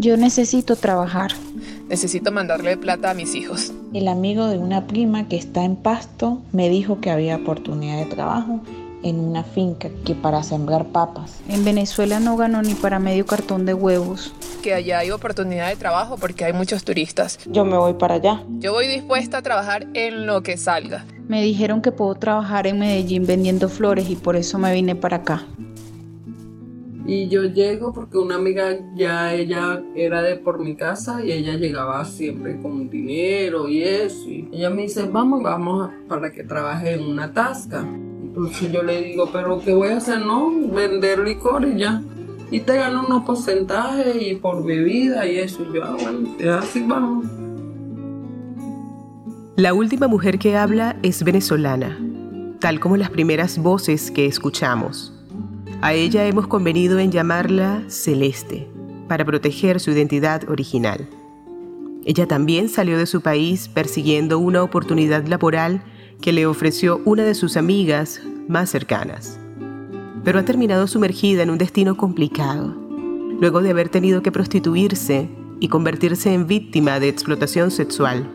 Yo necesito trabajar. Necesito mandarle plata a mis hijos. El amigo de una prima que está en Pasto me dijo que había oportunidad de trabajo en una finca que para sembrar papas. En Venezuela no ganó ni para medio cartón de huevos. Que allá hay oportunidad de trabajo porque hay muchos turistas. Yo me voy para allá. Yo voy dispuesta a trabajar en lo que salga. Me dijeron que puedo trabajar en Medellín vendiendo flores y por eso me vine para acá. Y yo llego porque una amiga ya ella era de por mi casa y ella llegaba siempre con dinero y eso. Ella me dice, vamos, vamos para que trabaje en una tasca. Entonces yo le digo, pero ¿qué voy a hacer? No, vender licor y ya. Y te gano unos porcentajes y por bebida y eso. Y yo, ah, bueno, así vamos. La última mujer que habla es venezolana, tal como las primeras voces que escuchamos. A ella hemos convenido en llamarla Celeste, para proteger su identidad original. Ella también salió de su país persiguiendo una oportunidad laboral que le ofreció una de sus amigas más cercanas. Pero ha terminado sumergida en un destino complicado, luego de haber tenido que prostituirse y convertirse en víctima de explotación sexual.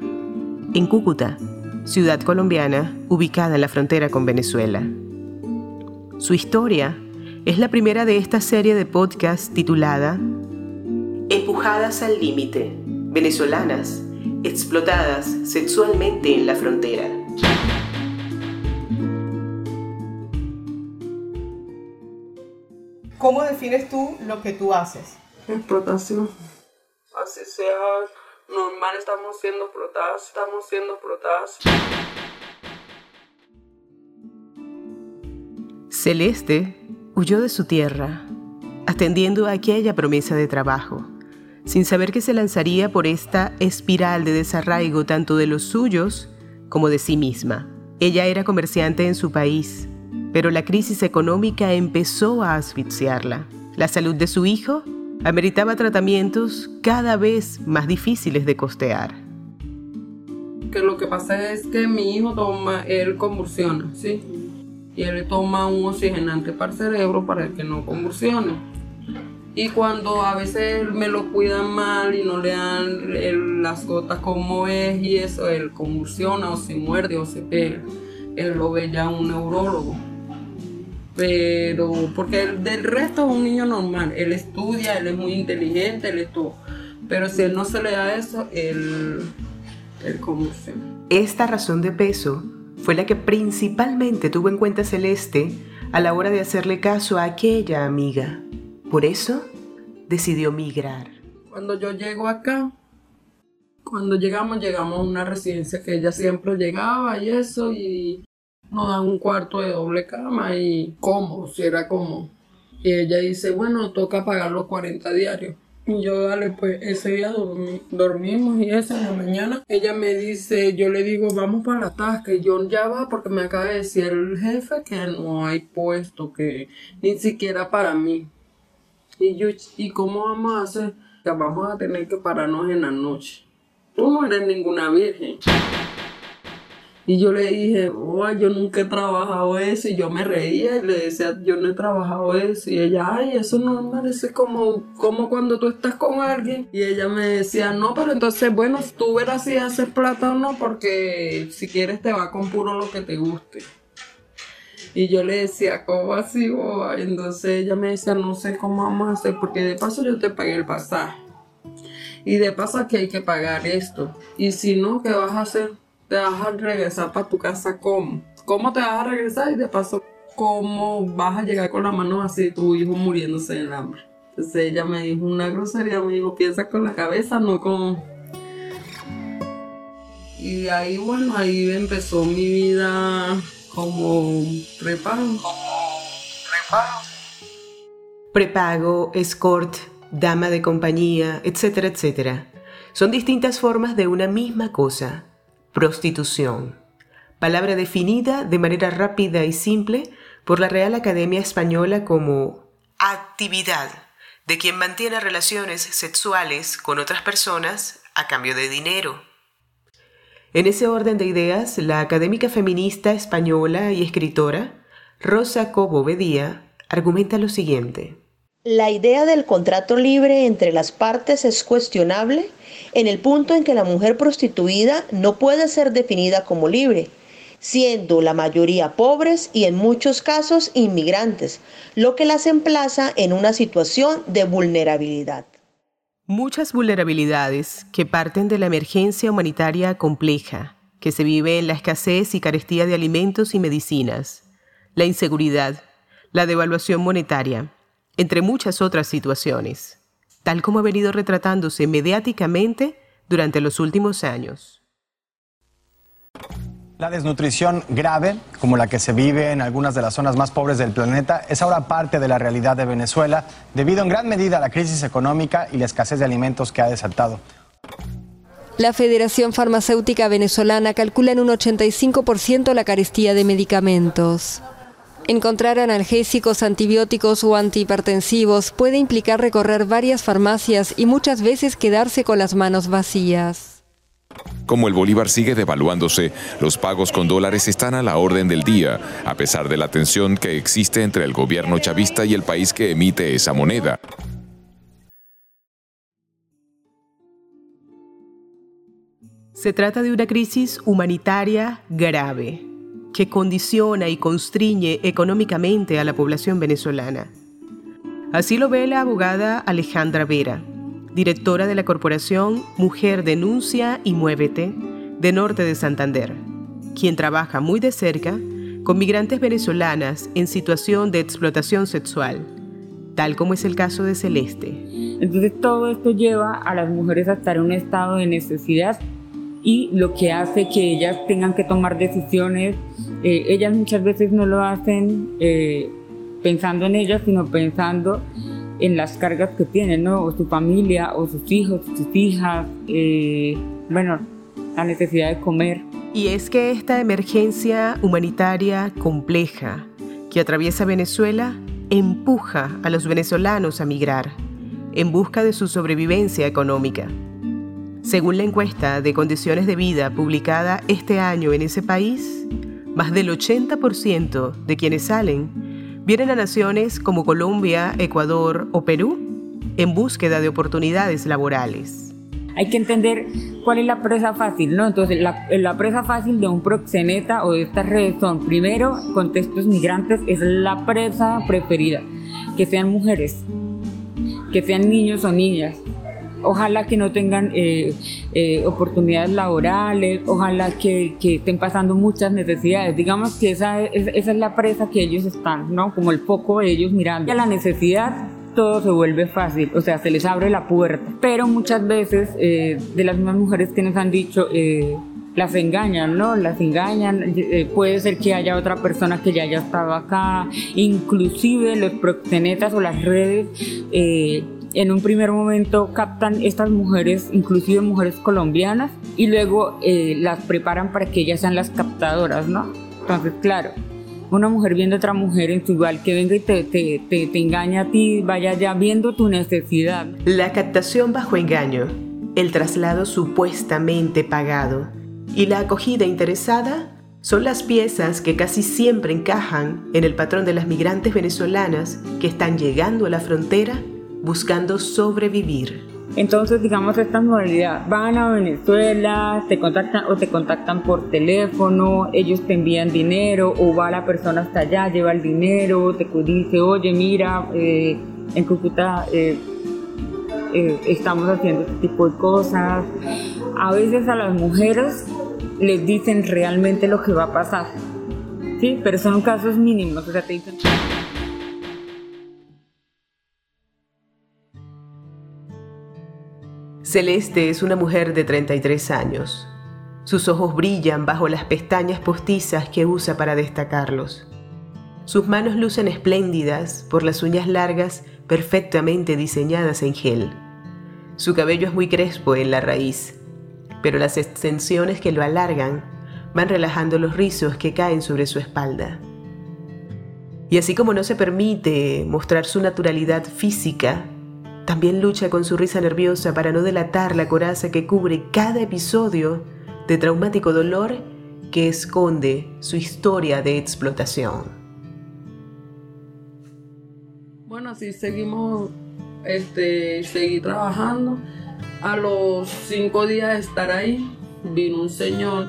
En Cúcuta, ciudad colombiana ubicada en la frontera con Venezuela. Su historia es la primera de esta serie de podcast titulada Empujadas al límite, venezolanas, explotadas sexualmente en la frontera. ¿Cómo defines tú lo que tú haces? Explotación. Así sea normal, estamos siendo explotadas, estamos siendo explotadas. Celeste huyó de su tierra, atendiendo a aquella promesa de trabajo, sin saber que se lanzaría por esta espiral de desarraigo tanto de los suyos como de sí misma. Ella era comerciante en su país, pero la crisis económica empezó a asfixiarla. La salud de su hijo ameritaba tratamientos cada vez más difíciles de costear. Que lo que pasa es que mi hijo toma, él convulsiona, ¿sí? Y él toma un oxigenante para el cerebro para que no convulsione. Y cuando a veces me lo cuidan mal y no le dan las gotas como es y eso, él convulsiona o se muerde o se pega. Él lo ve ya un neurólogo. Pero, porque el, del resto es un niño normal. Él estudia, él es muy inteligente, él es todo. Pero si él no se le da eso, él, él convulsiona. Esta razón de peso fue la que principalmente tuvo en cuenta Celeste a la hora de hacerle caso a aquella amiga. Por eso decidió migrar. Cuando yo llego acá, cuando llegamos, llegamos a una residencia que ella siempre llegaba y eso, y nos dan un cuarto de doble cama y cómo, si era como. Y ella dice, bueno, toca pagar los 40 diarios. Y yo, dale, pues ese día dormimos y esa en la mañana ella me dice, yo le digo, vamos para la tasca. Y yo ya va porque me acaba de decir el jefe que no hay puesto, que ni siquiera para mí. Y yo, ¿y cómo vamos a hacer? Que vamos a tener que pararnos en la noche. Tú no eres ninguna virgen. Y yo le dije, oh, yo nunca he trabajado eso. Y yo me reía y le decía, yo no he trabajado eso. Y ella, ay, eso no me parece como, como cuando tú estás con alguien. Y ella me decía, no, pero entonces, bueno, tú verás si haces plata o no, porque si quieres te va con puro lo que te guste. Y yo le decía, ¿cómo así, boba? Entonces ella me decía, no sé cómo vamos a hacer, porque de paso yo te pagué el pasaje. Y de paso aquí hay que pagar esto. Y si no, ¿qué vas a hacer? Te vas a regresar para tu casa, ¿cómo? ¿Cómo te vas a regresar? Y de paso, ¿cómo vas a llegar con las manos así, tu hijo muriéndose de hambre? Entonces ella me dijo una grosería, me dijo, piensa con la cabeza, no con... Y ahí, bueno, ahí empezó mi vida como prepago. Prepago. Prepago, escort, dama de compañía, etcétera, etcétera. Son distintas formas de una misma cosa Prostitución. Palabra definida de manera rápida y simple por la Real Academia Española como actividad de quien mantiene relaciones sexuales con otras personas a cambio de dinero. En ese orden de ideas, la académica feminista española y escritora Rosa Cobo Bedía argumenta lo siguiente. La idea del contrato libre entre las partes es cuestionable en el punto en que la mujer prostituida no puede ser definida como libre, siendo la mayoría pobres y en muchos casos inmigrantes, lo que las emplaza en una situación de vulnerabilidad. Muchas vulnerabilidades que parten de la emergencia humanitaria compleja, que se vive en la escasez y carestía de alimentos y medicinas, la inseguridad, la devaluación monetaria, entre muchas otras situaciones, tal como ha venido retratándose mediáticamente durante los últimos años. La desnutrición grave, como la que se vive en algunas de las zonas más pobres del planeta, es ahora parte de la realidad de Venezuela, debido en gran medida a la crisis económica y la escasez de alimentos que ha desatado. La Federación Farmacéutica Venezolana calcula en un 85% la carestía de medicamentos. Encontrar analgésicos, antibióticos o antihipertensivos puede implicar recorrer varias farmacias y muchas veces quedarse con las manos vacías. Como el bolívar sigue devaluándose, los pagos con dólares están a la orden del día, a pesar de la tensión que existe entre el gobierno chavista y el país que emite esa moneda. Se trata de una crisis humanitaria grave que condiciona y constriñe económicamente a la población venezolana. Así lo ve la abogada Alejandra Vera, directora de la corporación Mujer Denuncia y Muévete de Norte de Santander, quien trabaja muy de cerca con migrantes venezolanas en situación de explotación sexual, tal como es el caso de Celeste. Entonces todo esto lleva a las mujeres a estar en un estado de necesidad y lo que hace que ellas tengan que tomar decisiones. Eh, ellas muchas veces no lo hacen eh, pensando en ellas, sino pensando en las cargas que tienen, ¿no? O su familia, o sus hijos, sus hijas, eh, bueno, la necesidad de comer. Y es que esta emergencia humanitaria compleja que atraviesa Venezuela empuja a los venezolanos a migrar en busca de su sobrevivencia económica. Según la encuesta de condiciones de vida publicada este año en ese país, más del 80% de quienes salen vienen a naciones como Colombia, Ecuador o Perú en búsqueda de oportunidades laborales. Hay que entender cuál es la presa fácil, ¿no? Entonces, la, la presa fácil de un proxeneta o de estas redes son, primero, contextos migrantes, es la presa preferida, que sean mujeres, que sean niños o niñas, ojalá que no tengan eh, eh, oportunidades laborales, ojalá que, estén pasando muchas necesidades. Digamos que esa es, la presa que ellos están, ¿no? Como el foco de ellos mirando. A la necesidad todo se vuelve fácil, o sea, se les abre la puerta. Pero muchas veces eh, de las mismas mujeres que nos han dicho, las engañan, ¿no? Las engañan. puede ser que haya otra persona que ya haya estado acá. Inclusive los proxenetas o las redes en un primer momento captan estas mujeres, inclusive mujeres colombianas, y luego eh, las preparan para que ellas sean las captadoras, ¿no? Entonces, claro, una mujer viendo a otra mujer en su igual que venga y te, te, te, te engaña a ti, vaya ya viendo tu necesidad. La captación bajo engaño, el traslado supuestamente pagado y la acogida interesada son las piezas que casi siempre encajan en el patrón de las migrantes venezolanas que están llegando a la frontera buscando sobrevivir. Entonces, digamos, esta modalidad, van a Venezuela, te contactan o te contactan por teléfono, ellos te envían dinero o va la persona hasta allá, lleva el dinero, te dice, oye, mira, eh, en Cúcuta eh, eh, estamos haciendo este tipo de cosas. A veces a las mujeres les dicen realmente lo que va a pasar, ¿sí? Pero son casos mínimos, o sea, te dicen... Celeste es una mujer de 33 años. Sus ojos brillan bajo las pestañas postizas que usa para destacarlos. Sus manos lucen espléndidas por las uñas largas perfectamente diseñadas en gel. Su cabello es muy crespo en la raíz, pero las extensiones que lo alargan van relajando los rizos que caen sobre su espalda. Y así como no se permite mostrar su naturalidad física, también lucha con su risa nerviosa para no delatar la coraza que cubre cada episodio de traumático dolor que esconde su historia de explotación. Bueno, así seguimos, este, seguí trabajando. A los cinco días de estar ahí, vino un señor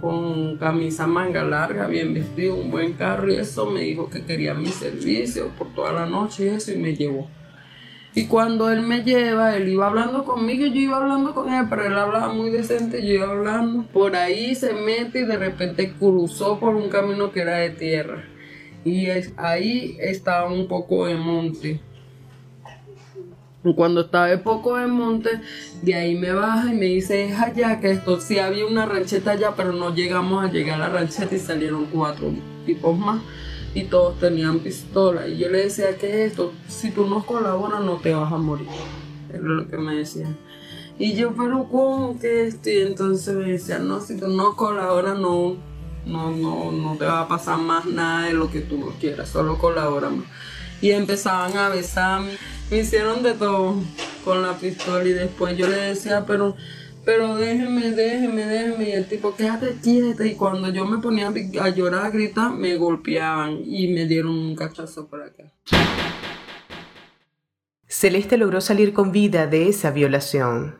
con camisa manga larga, bien vestido, un buen carro y eso, me dijo que quería mi servicio por toda la noche y eso, y me llevó. Y cuando él me lleva, él iba hablando conmigo yo iba hablando con él, pero él hablaba muy decente, yo iba hablando. Por ahí se mete y de repente cruzó por un camino que era de tierra. Y ahí estaba un poco de monte. Cuando estaba de poco de monte, de ahí me baja y me dice, es allá, que esto sí había una rancheta allá, pero no llegamos a llegar a la rancheta y salieron cuatro tipos más y todos tenían pistola. Y yo le decía, ¿qué es esto? Si tú nos colaboras no te vas a morir. Era lo que me decían. Y yo, pero ¿cómo que esto? Y entonces me decían, no, si tú no colaboras no, no, no, no te va a pasar más nada de lo que tú no quieras, solo colaboramos. Y empezaban a besarme, me hicieron de todo con la pistola y después yo le decía, pero pero déjeme, déjeme, déjeme. Y el tipo, quédate quieta. Y cuando yo me ponía a llorar, a gritar, me golpeaban y me dieron un cachazo por acá. Celeste logró salir con vida de esa violación.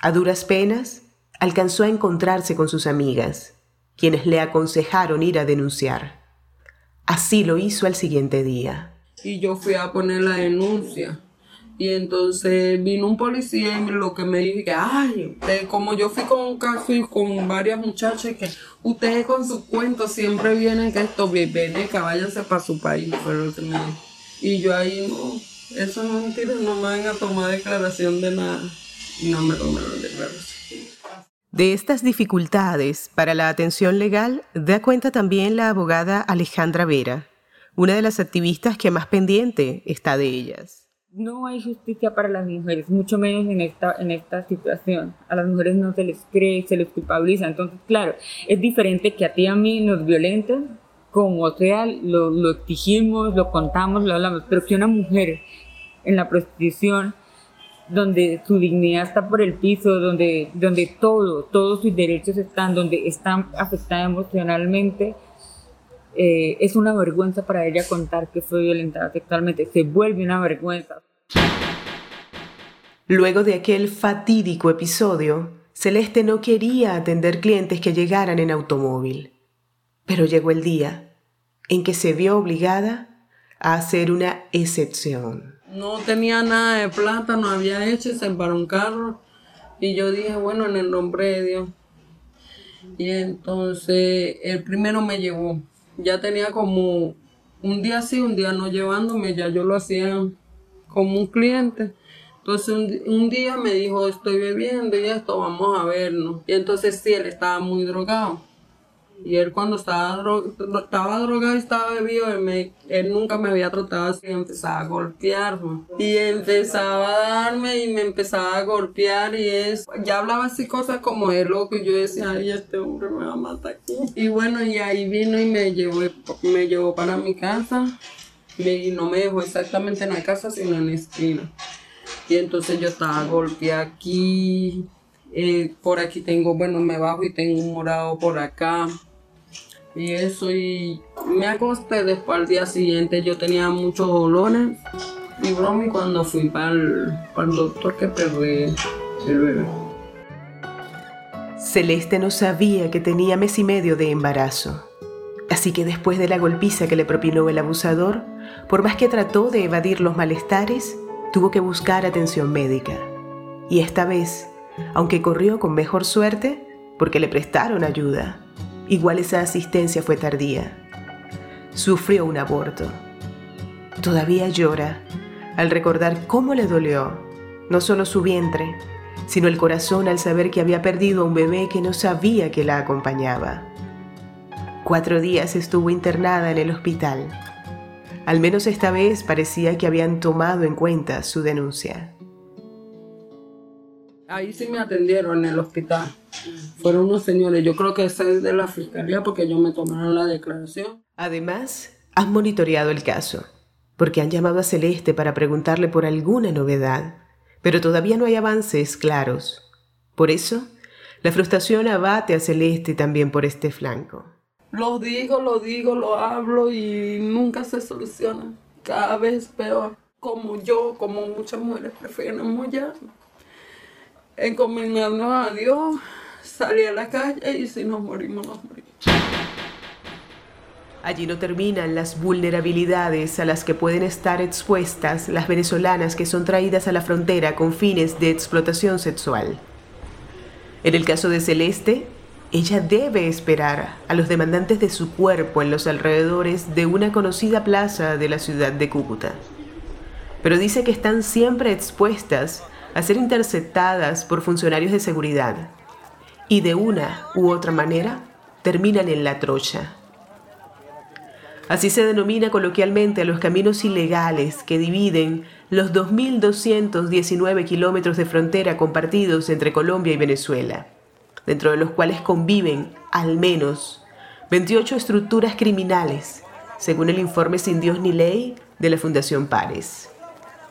A duras penas, alcanzó a encontrarse con sus amigas, quienes le aconsejaron ir a denunciar. Así lo hizo al siguiente día. Y yo fui a poner la denuncia. Y entonces vino un policía y lo que me dijo que, ay, como yo fui con un caso y con varias muchachas, que ustedes con sus cuentos siempre vienen que esto viene, que váyanse para su país, pero me Y yo ahí, no, eso es mentira, no me van a tomar declaración de nada. No me tomaron declaración. De estas dificultades para la atención legal da cuenta también la abogada Alejandra Vera, una de las activistas que más pendiente está de ellas no hay justicia para las mujeres, mucho menos en esta, en esta situación. A las mujeres no se les cree, se les culpabiliza. Entonces, claro, es diferente que a ti y a mí nos violenten, como sea, lo, lo exigimos, lo contamos, lo hablamos, pero que una mujer en la prostitución, donde su dignidad está por el piso, donde, donde todo, todos sus derechos están, donde están afectada emocionalmente, eh, es una vergüenza para ella contar que fue violentada sexualmente, se vuelve una vergüenza. Luego de aquel fatídico episodio, Celeste no quería atender clientes que llegaran en automóvil. Pero llegó el día en que se vio obligada a hacer una excepción. No tenía nada de plata, no había hecho, se para un carro. Y yo dije, bueno, en el nombre de Dios. Y entonces el primero me llevó ya tenía como un día sí, un día no llevándome, ya yo lo hacía como un cliente. Entonces un, día me dijo, estoy bebiendo y esto, vamos a vernos. Y entonces sí, él estaba muy drogado. Y él cuando estaba, estaba drogado y estaba bebido, él, nunca me había tratado así, empezaba a golpearme. Y empezaba a darme y me empezaba a golpear y es, ya hablaba así cosas como de loco y yo decía, ay, este hombre me va a matar aquí. Y bueno, y ahí vino y me llevó, me llevó para mi casa y no me dejó exactamente en la casa, sino en la esquina. Y entonces yo estaba golpeada aquí, eh, por aquí tengo, bueno, me bajo y tengo un morado por acá y eso y me acosté después al día siguiente yo tenía muchos dolores y bromi cuando fui para el, doctor que perdí el bebé. Celeste no sabía que tenía mes y medio de embarazo. Así que después de la golpiza que le propinó el abusador, por más que trató de evadir los malestares, tuvo que buscar atención médica. Y esta vez, aunque corrió con mejor suerte, porque le prestaron ayuda, Igual esa asistencia fue tardía. Sufrió un aborto. Todavía llora al recordar cómo le dolió no solo su vientre, sino el corazón al saber que había perdido a un bebé que no sabía que la acompañaba. Cuatro días estuvo internada en el hospital. Al menos esta vez parecía que habían tomado en cuenta su denuncia. Ahí sí me atendieron en el hospital. Fueron unos señores, yo creo que ese es de la fiscalía porque ellos me tomaron la declaración. Además, han monitoreado el caso, porque han llamado a Celeste para preguntarle por alguna novedad, pero todavía no hay avances claros. Por eso, la frustración abate a Celeste también por este flanco. Lo digo, lo digo, lo hablo y nunca se soluciona. cada vez peor, como yo, como muchas mujeres preferimos ya encomendarnos a Dios, salir a la calle y si nos morimos, nos morimos. Allí no terminan las vulnerabilidades a las que pueden estar expuestas las venezolanas que son traídas a la frontera con fines de explotación sexual. En el caso de Celeste, ella debe esperar a los demandantes de su cuerpo en los alrededores de una conocida plaza de la ciudad de Cúcuta. Pero dice que están siempre expuestas a ser interceptadas por funcionarios de seguridad y de una u otra manera terminan en la trocha. Así se denomina coloquialmente a los caminos ilegales que dividen los 2.219 kilómetros de frontera compartidos entre Colombia y Venezuela dentro de los cuales conviven al menos 28 estructuras criminales, según el informe Sin Dios ni Ley de la Fundación Pares.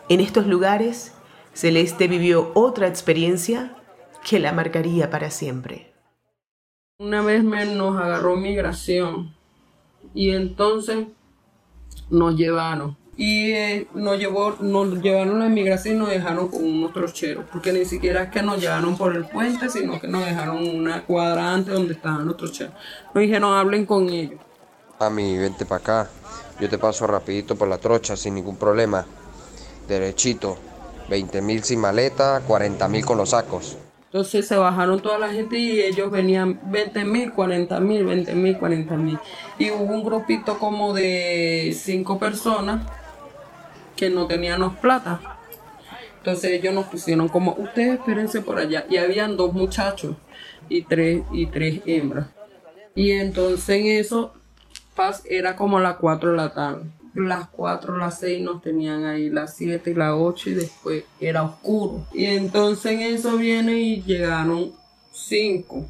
En estos lugares, Celeste vivió otra experiencia que la marcaría para siempre. Una vez me nos agarró migración y entonces nos llevaron. Y eh, nos llevó nos llevaron a la inmigración y nos dejaron con unos trocheros porque ni siquiera es que nos llevaron por el puente sino que nos dejaron una cuadra antes donde estaban los trocheros. Nos dijeron hablen con ellos a mí vente para acá. Yo te paso rapidito por la trocha sin ningún problema. Derechito 20 mil sin maleta 40 mil con los sacos entonces se bajaron toda la gente y ellos venían 20 mil, 40 mil, 20 mil, 40 mil. Y hubo un grupito como de cinco personas que no teníamos plata. Entonces ellos nos pusieron como, ustedes espérense por allá. Y habían dos muchachos y tres, y tres hembras. Y entonces en eso era como las 4 de la tarde. Las 4, las 6 nos tenían ahí, las 7 y las 8 y después era oscuro. Y entonces en eso viene y llegaron cinco.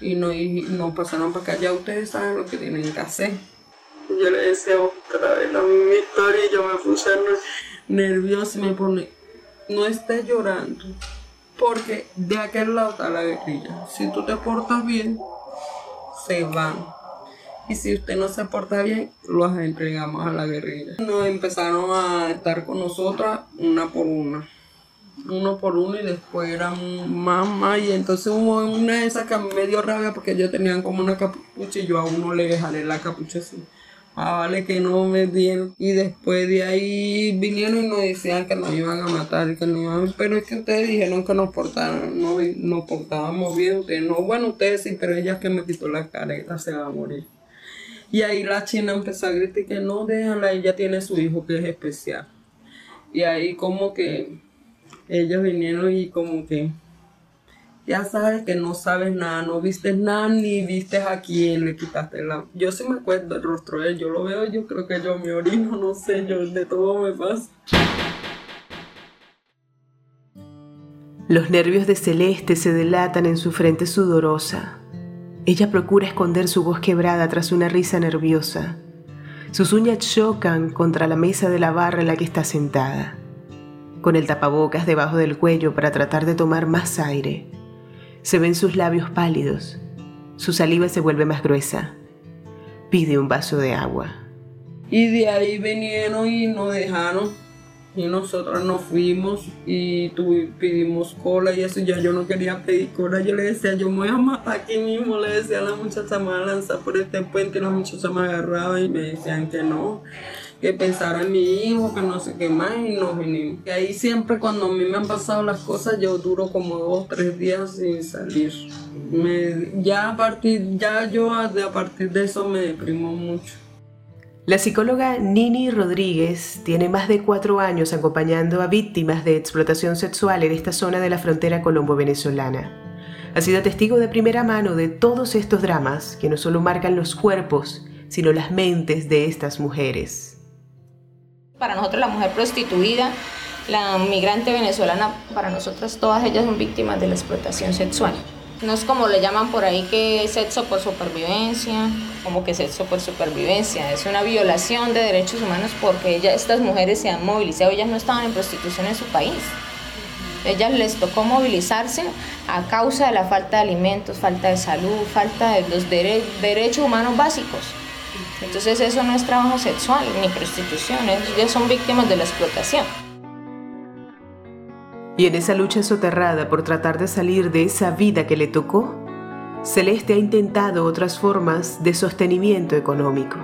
Y nos, y nos pasaron para acá, ya ustedes saben lo que tienen que hacer yo le decía otra vez la misma historia y yo me puse nerviosa y me pone, no estés llorando, porque de aquel lado está la guerrilla. Si tú te portas bien, se van. Y si usted no se porta bien, los entregamos a la guerrilla. Nos empezaron a estar con nosotras una por una. Uno por uno y después eran más. Y entonces hubo una de esas que me dio rabia porque ellos tenían como una capucha y yo a uno le dejaré la capucha así ah, vale, que no me dieron. Y después de ahí vinieron y nos decían que nos iban a matar, que no iban, pero es que ustedes dijeron que nos portaron, no, nos portábamos bien, ustedes no, bueno, ustedes sí, pero ella que me quitó la careta se va a morir. Y ahí la china empezó a gritar que no, déjala, ella tiene su hijo que es especial. Y ahí como que ellos vinieron y como que ya sabes que no sabes nada, no viste nada, ni viste a quién le quitaste la... Yo sí me acuerdo el rostro de él, yo lo veo, yo creo que yo me orino, no sé, yo de todo me pasa. Los nervios de Celeste se delatan en su frente sudorosa. Ella procura esconder su voz quebrada tras una risa nerviosa. Sus uñas chocan contra la mesa de la barra en la que está sentada, con el tapabocas debajo del cuello para tratar de tomar más aire. Se ven sus labios pálidos. Su saliva se vuelve más gruesa. Pide un vaso de agua. Y de ahí vinieron y nos dejaron. Y nosotros nos fuimos y pedimos cola y eso. Ya yo no quería pedir cola. Yo le decía, yo me voy a matar aquí mismo. Le decía a la muchacha, me a lanzar por este puente. Y la muchacha me agarraba y me decían que no que pensara en mi hijo, que no sé qué más, y nos vinimos. Y ahí siempre cuando a mí me han pasado las cosas, yo duro como dos, tres días sin salir. ya a partir, ya yo a partir de eso me deprimo mucho. La psicóloga Nini Rodríguez tiene más de cuatro años acompañando a víctimas de explotación sexual en esta zona de la frontera colombo-venezolana. Ha sido testigo de primera mano de todos estos dramas que no solo marcan los cuerpos, sino las mentes de estas mujeres. Para nosotros la mujer prostituida, la migrante venezolana, para nosotras todas ellas son víctimas de la explotación sexual. No es como le llaman por ahí que sexo por supervivencia, como que sexo por supervivencia. Es una violación de derechos humanos porque ellas, estas mujeres se han movilizado, ellas no estaban en prostitución en su país. Ellas les tocó movilizarse a causa de la falta de alimentos, falta de salud, falta de los derechos humanos básicos. Entonces eso no es trabajo sexual ni prostitución, ellos son víctimas de la explotación. Y en esa lucha soterrada por tratar de salir de esa vida que le tocó, Celeste ha intentado otras formas de sostenimiento económico.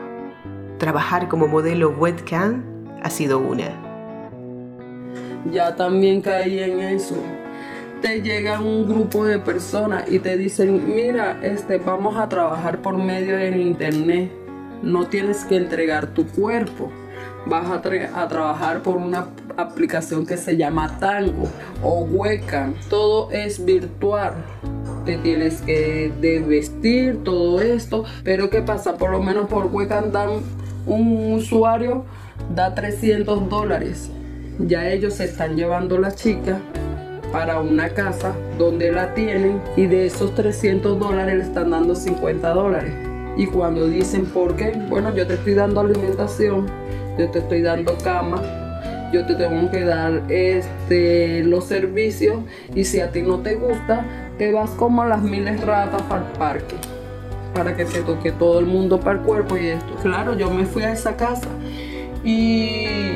Trabajar como modelo webcam ha sido una. Ya también caí en eso. Te llega un grupo de personas y te dicen, mira, este, vamos a trabajar por medio del internet. No tienes que entregar tu cuerpo. Vas a, a trabajar por una aplicación que se llama Tango o Webcam. Todo es virtual te tienes que vestir, todo esto. Pero ¿qué pasa? Por lo menos por Webcam dan un usuario da 300 dólares. Ya ellos se están llevando la chica para una casa donde la tienen y de esos 300 dólares le están dando 50 dólares. Y cuando dicen por qué, bueno, yo te estoy dando alimentación, yo te estoy dando cama, yo te tengo que dar este, los servicios y si a ti no te gusta, te vas como las miles ratas para el parque para que te toque todo el mundo para el cuerpo y esto. Claro, yo me fui a esa casa y,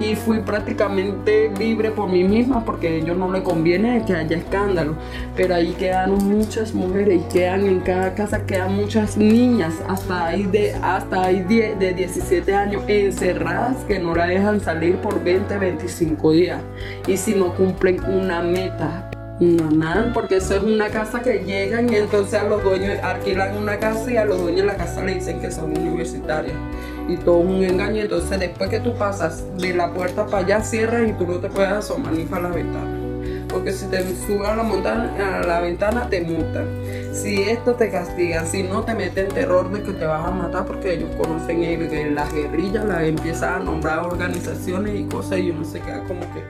y fui prácticamente libre por mí misma porque a ellos no le conviene que haya escándalo. Pero ahí quedan muchas mujeres y quedan en cada casa quedan muchas niñas hasta ahí de hasta ahí de 17 años encerradas que no la dejan salir por 20, 25 días. Y si no cumplen una meta no, nada, porque eso es una casa que llegan y entonces a los dueños alquilan una casa y a los dueños de la casa le dicen que son universitarios. Y todo un engaño. Entonces después que tú pasas de la puerta para allá, cierras y tú no te puedes asomar ni para la ventana. Porque si te subes a la, montana, a la ventana te multan. Si esto te castiga, si no te meten terror de que te vas a matar porque ellos conocen el, las guerrillas, las empiezan a nombrar organizaciones y cosas y uno se queda como que...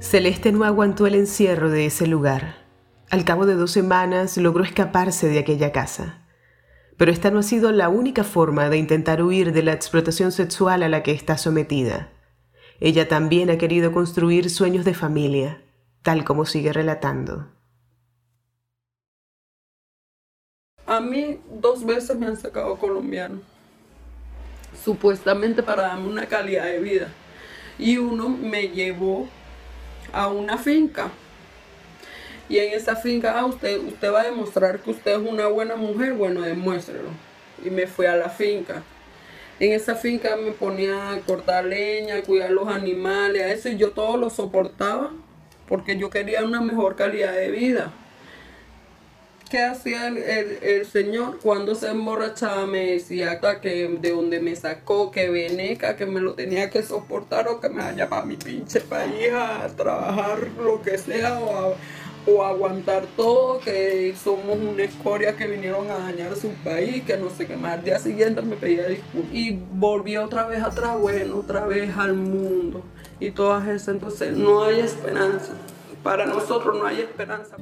Celeste no aguantó el encierro de ese lugar. Al cabo de dos semanas logró escaparse de aquella casa. Pero esta no ha sido la única forma de intentar huir de la explotación sexual a la que está sometida. Ella también ha querido construir sueños de familia, tal como sigue relatando. A mí dos veces me han sacado colombiano, supuestamente para darme una calidad de vida. Y uno me llevó a una finca. Y en esa finca, ah, usted, usted va a demostrar que usted es una buena mujer, bueno, demuéstrelo. Y me fui a la finca. En esa finca me ponía a cortar leña, a cuidar los animales, a eso, y yo todo lo soportaba porque yo quería una mejor calidad de vida. ¿Qué hacía el, señor cuando se emborrachaba? Me decía que de donde me sacó, que veneca, que me lo tenía que soportar o que me vaya para mi pinche país a trabajar lo que sea o aguantar todo, que somos una escoria que vinieron a dañar su país, que no sé qué más. Al día siguiente me pedía disculpas y volví otra vez atrás, bueno, otra vez al mundo y todas esas. Entonces no hay esperanza. Para nosotros no hay esperanza.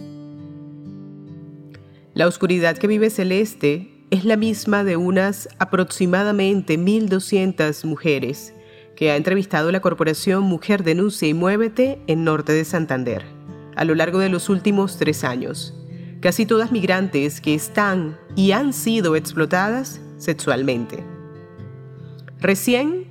La oscuridad que vive Celeste es la misma de unas aproximadamente 1.200 mujeres que ha entrevistado la corporación Mujer Denuncia y Muévete en Norte de Santander a lo largo de los últimos tres años. Casi todas migrantes que están y han sido explotadas sexualmente. Recién,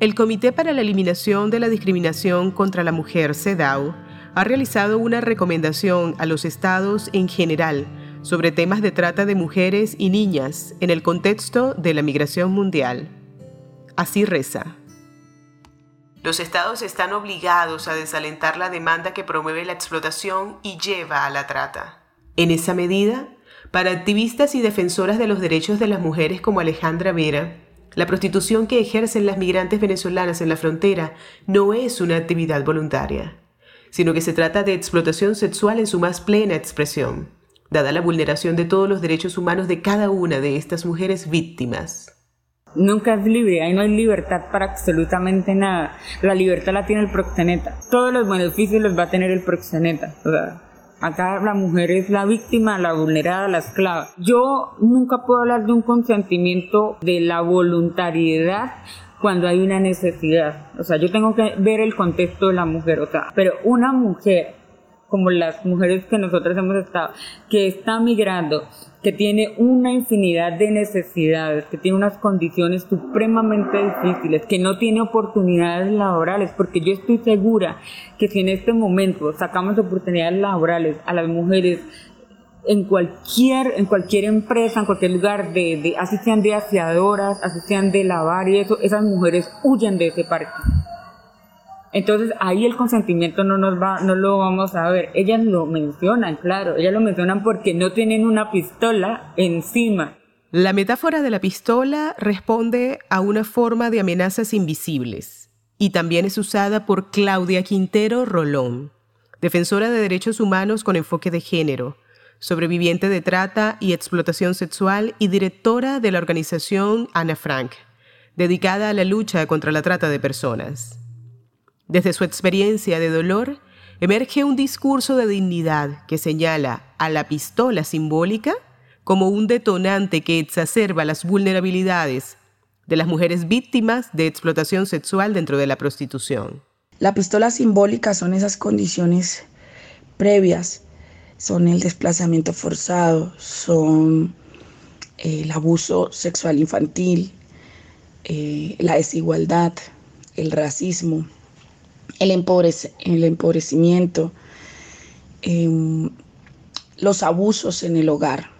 el Comité para la Eliminación de la Discriminación contra la Mujer, CEDAW, ha realizado una recomendación a los estados en general sobre temas de trata de mujeres y niñas en el contexto de la migración mundial. Así reza. Los estados están obligados a desalentar la demanda que promueve la explotación y lleva a la trata. En esa medida, para activistas y defensoras de los derechos de las mujeres como Alejandra Vera, la prostitución que ejercen las migrantes venezolanas en la frontera no es una actividad voluntaria, sino que se trata de explotación sexual en su más plena expresión dada la vulneración de todos los derechos humanos de cada una de estas mujeres víctimas. Nunca es libre, ahí no hay libertad para absolutamente nada. La libertad la tiene el proxeneta. Todos los beneficios los va a tener el proxeneta. acá la mujer es la víctima, la vulnerada, la esclava. Yo nunca puedo hablar de un consentimiento de la voluntariedad cuando hay una necesidad. O sea, yo tengo que ver el contexto de la mujer. O sea, pero una mujer como las mujeres que nosotras hemos estado, que está migrando, que tiene una infinidad de necesidades, que tiene unas condiciones supremamente difíciles, que no tiene oportunidades laborales, porque yo estoy segura que si en este momento sacamos oportunidades laborales a las mujeres en cualquier, en cualquier empresa, en cualquier lugar, de, de, así sean de aseadoras, así sean de lavar y eso, esas mujeres huyen de ese parque. Entonces ahí el consentimiento no nos va, no lo vamos a ver. Ellas lo mencionan, claro, ellas lo mencionan porque no tienen una pistola encima. La metáfora de la pistola responde a una forma de amenazas invisibles y también es usada por Claudia Quintero Rolón, defensora de derechos humanos con enfoque de género, sobreviviente de trata y explotación sexual y directora de la organización Ana Frank, dedicada a la lucha contra la trata de personas. Desde su experiencia de dolor, emerge un discurso de dignidad que señala a la pistola simbólica como un detonante que exacerba las vulnerabilidades de las mujeres víctimas de explotación sexual dentro de la prostitución. La pistola simbólica son esas condiciones previas, son el desplazamiento forzado, son eh, el abuso sexual infantil, eh, la desigualdad, el racismo, el, empobrecimiento, em, los abusos en el hogar,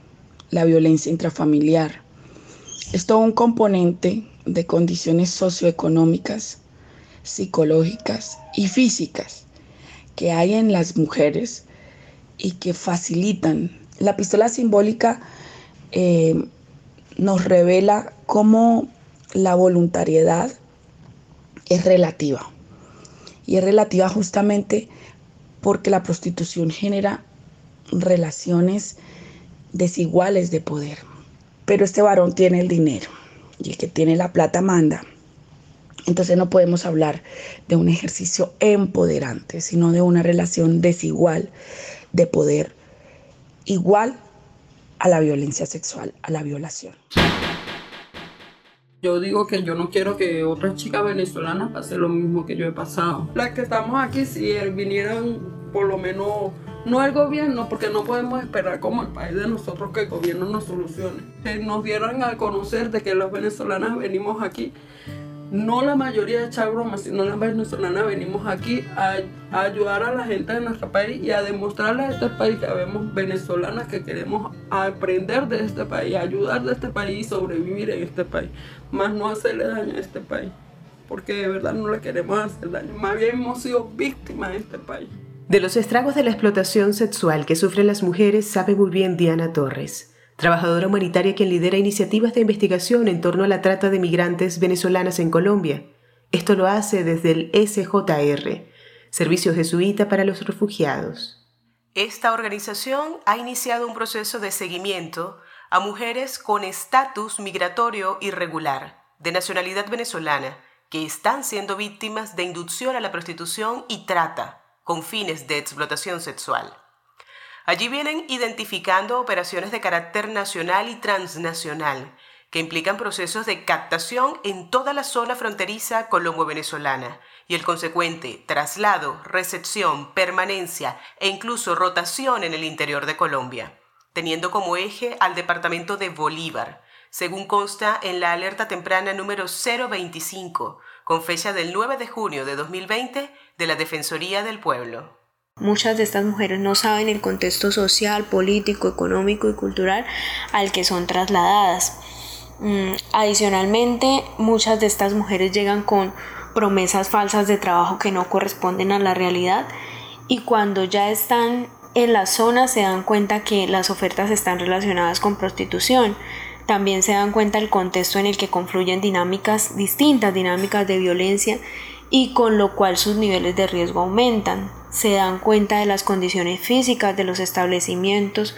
la violencia intrafamiliar. Es todo un componente de condiciones socioeconómicas, psicológicas y físicas que hay en las mujeres y que facilitan. La pistola simbólica em, nos revela cómo la voluntariedad es relativa y es relativa justamente porque la prostitución genera relaciones desiguales de poder. Pero este varón tiene el dinero y el que tiene la plata manda. Entonces no podemos hablar de un ejercicio empoderante, sino de una relación desigual de poder, igual a la violencia sexual, a la violación. Yo digo que yo no quiero que otras chicas venezolanas pasen lo mismo que yo he pasado. Las que estamos aquí, si vinieran por lo menos, no el gobierno, porque no podemos esperar como el país de nosotros que el gobierno nos solucione. Que nos dieran a conocer de que las venezolanas venimos aquí no la mayoría de echar bromas, sino las venezolanas venimos aquí a, ayudar a la gente de nuestro país y a demostrarle a este país que vemos venezolanas que queremos aprender de este país, ayudar de este país y sobrevivir en este país, más no hacerle daño a este país, porque de verdad no le queremos hacer daño, más bien hemos sido víctimas de este país. De los estragos de la explotación sexual que sufren las mujeres sabe muy bien Diana Torres trabajadora humanitaria quien lidera iniciativas de investigación en torno a la trata de migrantes venezolanas en Colombia. Esto lo hace desde el SJR, Servicio Jesuita para los Refugiados. Esta organización ha iniciado un proceso de seguimiento a mujeres con estatus migratorio irregular, de nacionalidad venezolana, que están siendo víctimas de inducción a la prostitución y trata, con fines de explotación sexual. Allí vienen identificando operaciones de carácter nacional y transnacional que implican procesos de captación en toda la zona fronteriza colombo-venezolana y el consecuente traslado, recepción, permanencia e incluso rotación en el interior de Colombia, teniendo como eje al departamento de Bolívar, según consta en la alerta temprana número 025, con fecha del 9 de junio de 2020 de la Defensoría del Pueblo. Muchas de estas mujeres no saben el contexto social, político, económico y cultural al que son trasladadas. Mm, adicionalmente, muchas de estas mujeres llegan con promesas falsas de trabajo que no corresponden a la realidad y cuando ya están en la zona se dan cuenta que las ofertas están relacionadas con prostitución. También se dan cuenta del contexto en el que confluyen dinámicas distintas, dinámicas de violencia y con lo cual sus niveles de riesgo aumentan. Se dan cuenta de las condiciones físicas de los establecimientos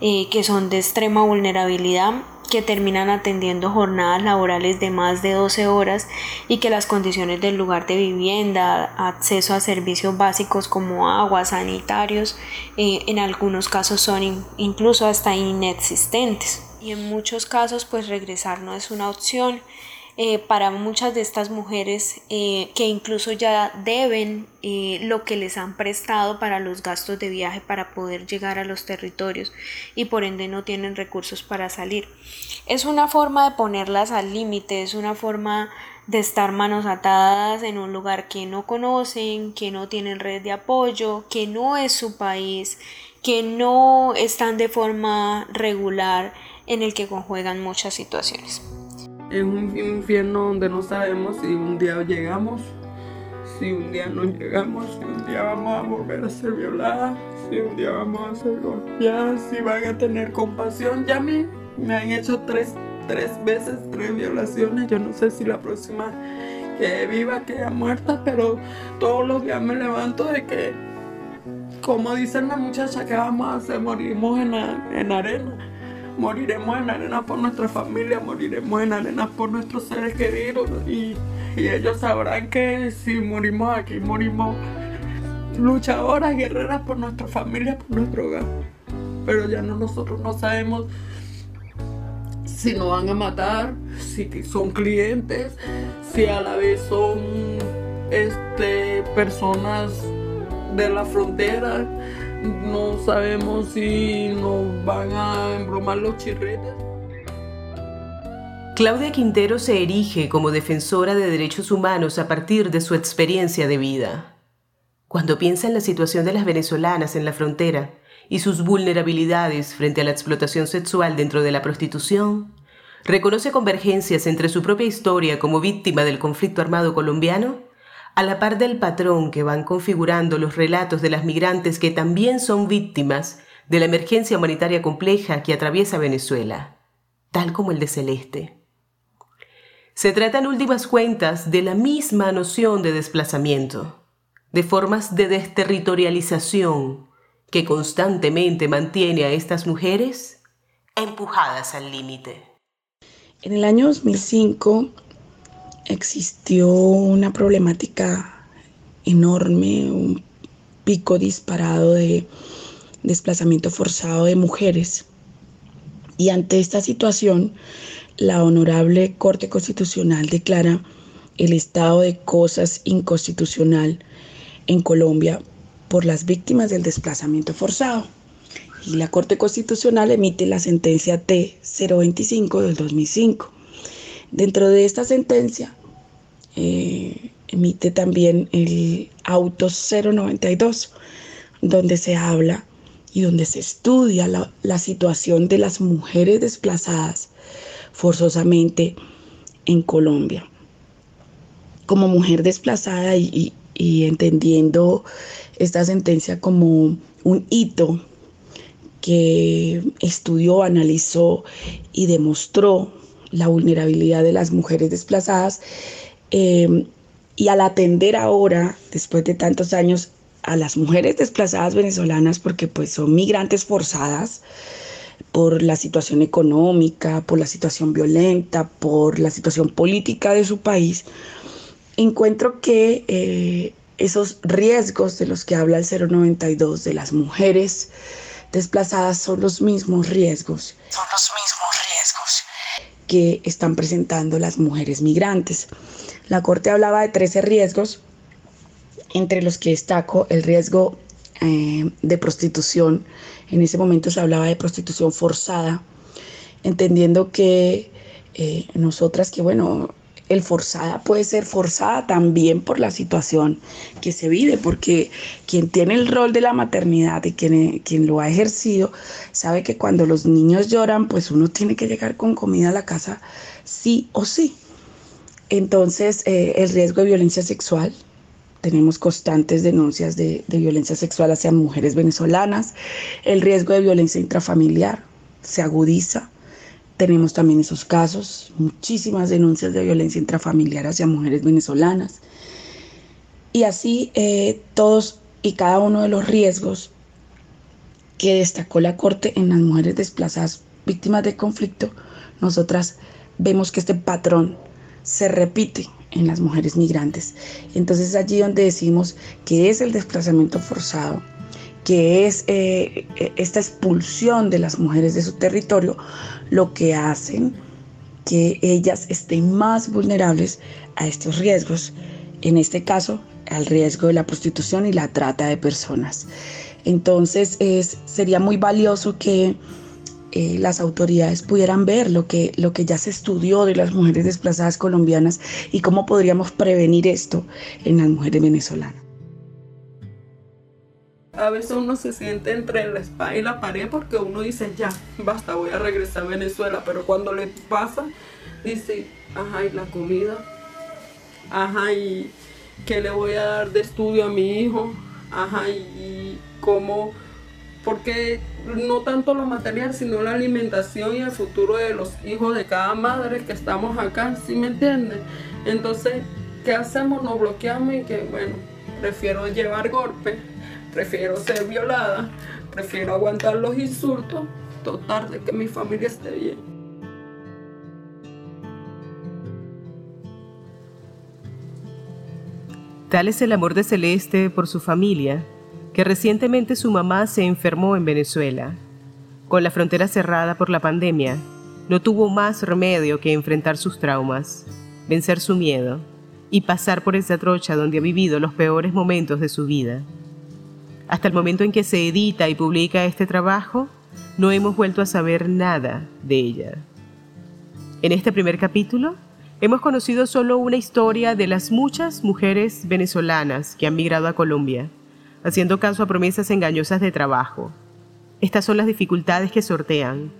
eh, que son de extrema vulnerabilidad que terminan atendiendo jornadas laborales de más de 12 horas y que las condiciones del lugar de vivienda, acceso a servicios básicos como agua, sanitarios, eh, en algunos casos son incluso hasta inexistentes. Y en muchos casos pues regresar no es una opción eh, para muchas de estas mujeres eh, que incluso ya deben eh, lo que les han prestado para los gastos de viaje para poder llegar a los territorios y por ende no tienen recursos para salir. Es una forma de ponerlas al límite, es una forma de estar manos atadas en un lugar que no conocen, que no tienen red de apoyo, que no es su país, que no están de forma regular en el que conjuegan muchas situaciones. Es un infierno donde no sabemos si un día llegamos, si un día no llegamos, si un día vamos a volver a ser violadas, si un día vamos a ser golpeadas, si van a tener compasión. Ya mí me han hecho tres tres veces, tres violaciones. Yo no sé si la próxima que viva queda muerta, pero todos los días me levanto de que, como dicen las muchachas, que vamos a hacer? Moriremos en, en arena. Moriremos en arena por nuestra familia, moriremos en arena por nuestros seres queridos. Y, ellos sabrán que si morimos aquí, morimos luchadoras, guerreras por nuestra familia, por nuestro hogar. Pero ya no nosotros no sabemos si no van a matar, si son clientes, si a la vez son este, personas de la frontera. No sabemos si nos van a embromar los chirretes. Claudia Quintero se erige como defensora de derechos humanos a partir de su experiencia de vida. Cuando piensa en la situación de las venezolanas en la frontera, y sus vulnerabilidades frente a la explotación sexual dentro de la prostitución, reconoce convergencias entre su propia historia como víctima del conflicto armado colombiano, a la par del patrón que van configurando los relatos de las migrantes que también son víctimas de la emergencia humanitaria compleja que atraviesa Venezuela, tal como el de Celeste. Se trata en últimas cuentas de la misma noción de desplazamiento, de formas de desterritorialización que constantemente mantiene a estas mujeres empujadas al límite. En el año 2005 existió una problemática enorme, un pico disparado de desplazamiento forzado de mujeres. Y ante esta situación, la Honorable Corte Constitucional declara el estado de cosas inconstitucional en Colombia por las víctimas del desplazamiento forzado. Y la Corte Constitucional emite la sentencia T025 del 2005. Dentro de esta sentencia eh, emite también el auto 092, donde se habla y donde se estudia la, situación de las mujeres desplazadas forzosamente en Colombia. Como mujer desplazada y entendiendo esta sentencia como un hito que estudió, analizó y demostró la vulnerabilidad de las mujeres desplazadas. Eh, y al atender ahora, después de tantos años, a las mujeres desplazadas venezolanas, porque pues son migrantes forzadas por la situación económica, por la situación violenta, por la situación política de su país, encuentro que eh, esos riesgos de los que habla el 092 de las mujeres desplazadas son los mismos riesgos. Son los mismos riesgos que están presentando las mujeres migrantes. La Corte hablaba de 13 riesgos, entre los que destaco el riesgo eh, de prostitución. En ese momento se hablaba de prostitución forzada, entendiendo que eh, nosotras, que bueno, el forzada puede ser forzada también por la situación que se vive, porque quien tiene el rol de la maternidad y quien, quien lo ha ejercido, sabe que cuando los niños lloran, pues uno tiene que llegar con comida a la casa sí o sí. Entonces, eh, el riesgo de violencia sexual, tenemos constantes denuncias de, de violencia sexual hacia mujeres venezolanas, el riesgo de violencia intrafamiliar se agudiza tenemos también esos casos, muchísimas denuncias de violencia intrafamiliar hacia mujeres venezolanas. Y así eh, todos y cada uno de los riesgos que destacó la Corte en las mujeres desplazadas víctimas de conflicto, nosotras vemos que este patrón se repite en las mujeres migrantes. Entonces allí donde decimos que es el desplazamiento forzado, que es eh, esta expulsión de las mujeres de su territorio, lo que hacen que ellas estén más vulnerables a estos riesgos, en este caso al riesgo de la prostitución y la trata de personas. Entonces es, sería muy valioso que eh, las autoridades pudieran ver lo que, lo que ya se estudió de las mujeres desplazadas colombianas y cómo podríamos prevenir esto en las mujeres venezolanas. A veces uno se siente entre la espada y la pared porque uno dice, ya, basta, voy a regresar a Venezuela, pero cuando le pasa, dice, ajá, y la comida, ajá, y qué le voy a dar de estudio a mi hijo, ajá, y, cómo, porque no tanto lo material, sino la alimentación y el futuro de los hijos de cada madre que estamos acá, ¿sí me entiendes? Entonces, ¿qué hacemos? Nos bloqueamos y que, bueno, prefiero llevar golpes, prefiero ser violada, prefiero aguantar los insultos, total de que mi familia esté bien. Tal es el amor de Celeste por su familia, que recientemente su mamá se enfermó en Venezuela. Con la frontera cerrada por la pandemia, no tuvo más remedio que enfrentar sus traumas, vencer su miedo y pasar por esa trocha donde ha vivido los peores momentos de su vida. Hasta el momento en que se edita y publica este trabajo, no hemos vuelto a saber nada de ella. En este primer capítulo, Hemos conocido solo una historia de las muchas mujeres venezolanas que han migrado a Colombia, haciendo caso a promesas engañosas de trabajo. Estas son las dificultades que sortean,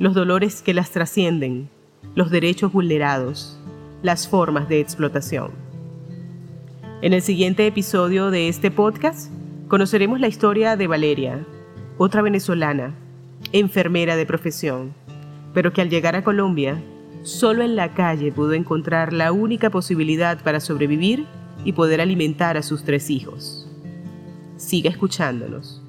los dolores que las trascienden, los derechos vulnerados, las formas de explotación. En el siguiente episodio de este podcast conoceremos la historia de Valeria, otra venezolana, enfermera de profesión, pero que al llegar a Colombia Solo en la calle pudo encontrar la única posibilidad para sobrevivir y poder alimentar a sus tres hijos. Siga escuchándonos.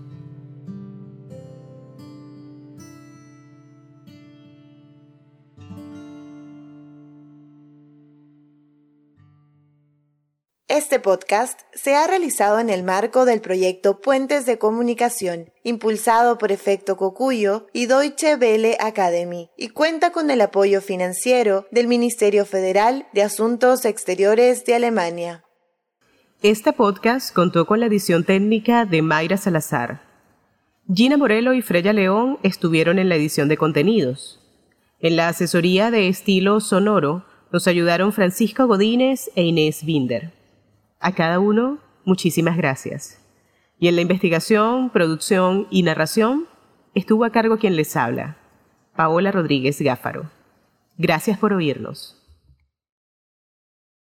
Este podcast se ha realizado en el marco del proyecto Puentes de Comunicación, impulsado por Efecto Cocuyo y Deutsche Welle Academy, y cuenta con el apoyo financiero del Ministerio Federal de Asuntos Exteriores de Alemania. Este podcast contó con la edición técnica de Mayra Salazar. Gina Morelo y Freya León estuvieron en la edición de contenidos. En la asesoría de estilo sonoro nos ayudaron Francisco Godínez e Inés Binder. A cada uno, muchísimas gracias. Y en la investigación, producción y narración estuvo a cargo quien les habla, Paola Rodríguez Gáfaro. Gracias por oírnos.